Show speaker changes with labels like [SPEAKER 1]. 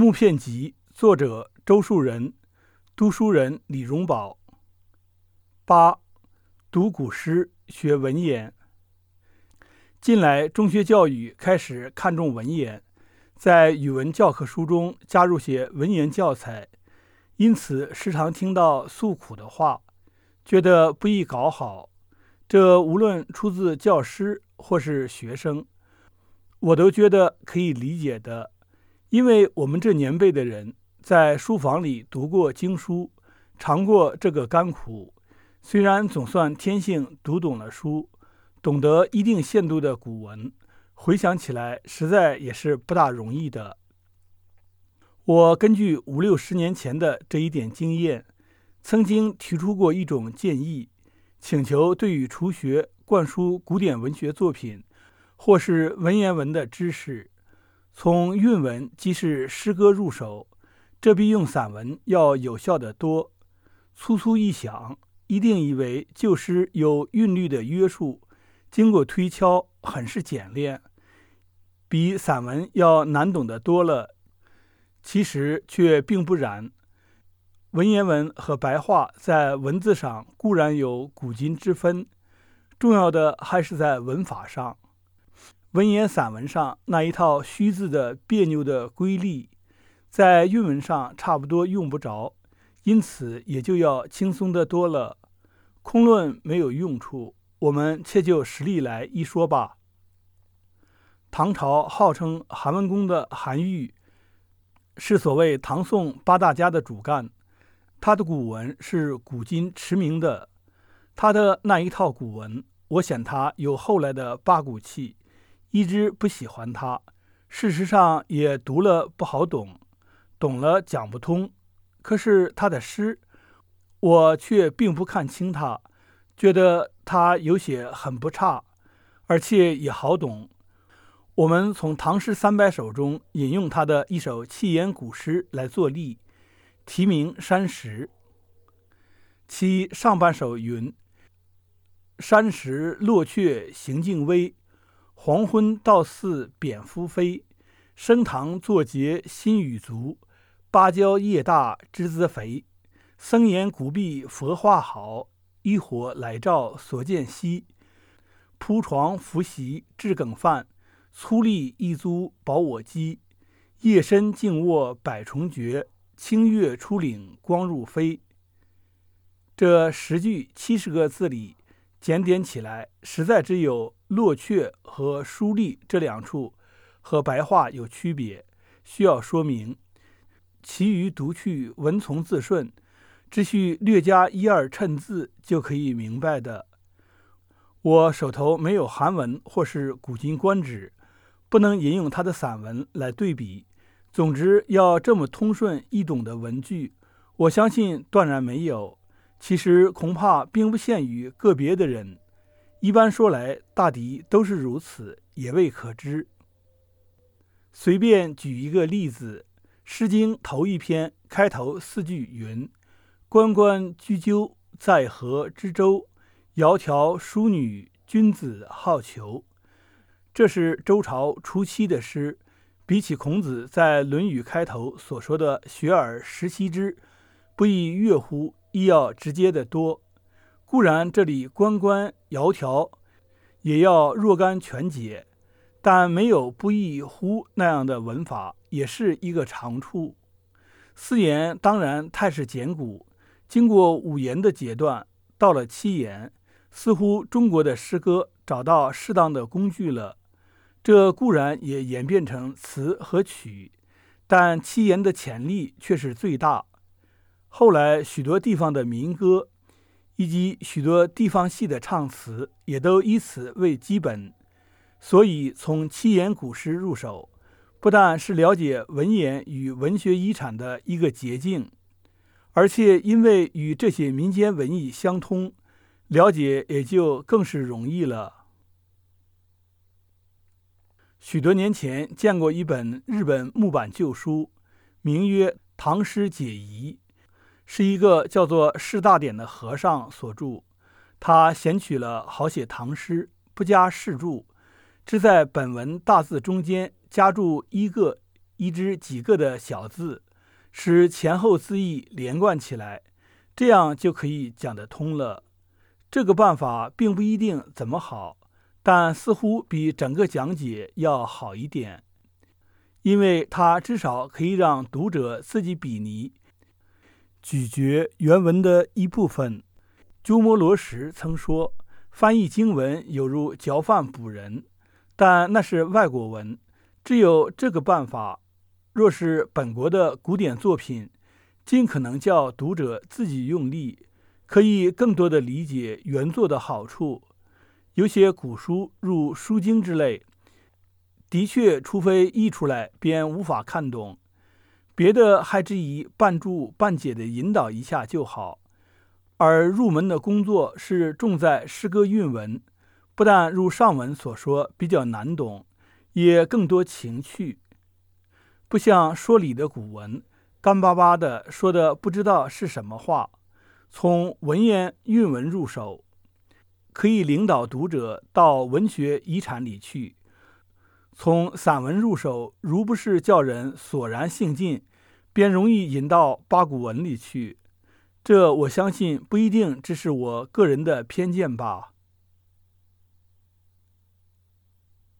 [SPEAKER 1] 木片集》，作者周树人，读书人李荣宝。八，读古诗学文言。近来中学教育开始看重文言，在语文教科书中加入些文言教材，因此时常听到诉苦的话，觉得不易搞好。这无论出自教师或是学生，我都觉得可以理解的。因为我们这年辈的人在书房里读过经书，尝过这个甘苦，虽然总算天性读懂了书，懂得一定限度的古文，回想起来实在也是不大容易的。我根据五六十年前的这一点经验，曾经提出过一种建议，请求对于初学灌输古典文学作品或是文言文的知识。从韵文即是诗歌入手，这比用散文要有效得多。粗粗一想，一定以为旧诗有韵律的约束，经过推敲很是简练，比散文要难懂得多了。其实却并不然。文言文和白话在文字上固然有古今之分，重要的还是在文法上。文言散文上那一套虚字的别扭的规律，在韵文上差不多用不着，因此也就要轻松的多了。空论没有用处，我们且就实例来一说吧。唐朝号称韩文公的韩愈，是所谓唐宋八大家的主干，他的古文是古今驰名的。他的那一套古文，我想他有后来的八股气。一直不喜欢他，事实上也读了不好懂，懂了讲不通。可是他的诗，我却并不看轻他，觉得他有些很不差，而且也好懂。我们从《唐诗三百首》中引用他的一首七言古诗来作例，题名《山石》。其上半首云：“山石落却行径微。”黄昏到似蝙蝠飞，升堂作节新雨足。芭蕉叶大枝子肥，僧言古壁佛画好。一火来照所见稀。铺床拂席置羹饭，粗粝一租保我饥。夜深静卧百虫绝，清月出岭光入飞。这十句七十个字里，检点起来，实在只有。落阙和疏隶这两处和白话有区别，需要说明。其余读去文从字顺，只需略加一二衬字就可以明白的。我手头没有韩文或是古今官职，不能引用他的散文来对比。总之，要这么通顺易懂的文句，我相信断然没有。其实恐怕并不限于个别的人。一般说来，大抵都是如此，也未可知。随便举一个例子，《诗经》头一篇开头四句云：“关关雎鸠，在河之洲。窈窕淑女，君子好逑。”这是周朝初期的诗，比起孔子在《论语》开头所说的“学而时习之，不亦乐乎”，亦要直接的多。固然这里“关关”“窈窕”也要若干全解，但没有“不亦乎”那样的文法，也是一个长处。四言当然太是简古，经过五言的阶段，到了七言，似乎中国的诗歌找到适当的工具了。这固然也演变成词和曲，但七言的潜力却是最大。后来许多地方的民歌。以及许多地方戏的唱词也都以此为基本，所以从七言古诗入手，不但是了解文言与文学遗产的一个捷径，而且因为与这些民间文艺相通，了解也就更是容易了。许多年前见过一本日本木板旧书，名曰《唐诗解疑》。是一个叫做释大典的和尚所著，他选取了好些唐诗，不加释注，只在本文大字中间加注一个一只几个的小字，使前后字义连贯起来，这样就可以讲得通了。这个办法并不一定怎么好，但似乎比整个讲解要好一点，因为它至少可以让读者自己比拟、咀嚼原文的一部分。鸠摩罗什曾说：“翻译经文有如嚼饭补人。”但那是外国文，只有这个办法。若是本国的古典作品，尽可能叫读者自己用力，可以更多的理解原作的好处。有些古书，如《书经》之类，的确，除非译出来，便无法看懂。别的还只以半注半解的引导一下就好。而入门的工作是重在诗歌韵文，不但如上文所说比较难懂，也更多情趣。不像说理的古文，干巴巴的说的不知道是什么话。从文言韵文入手，可以领导读者到文学遗产里去；从散文入手，如不是叫人索然兴尽，便容易引到八股文里去。这我相信不一定只是我个人的偏见吧。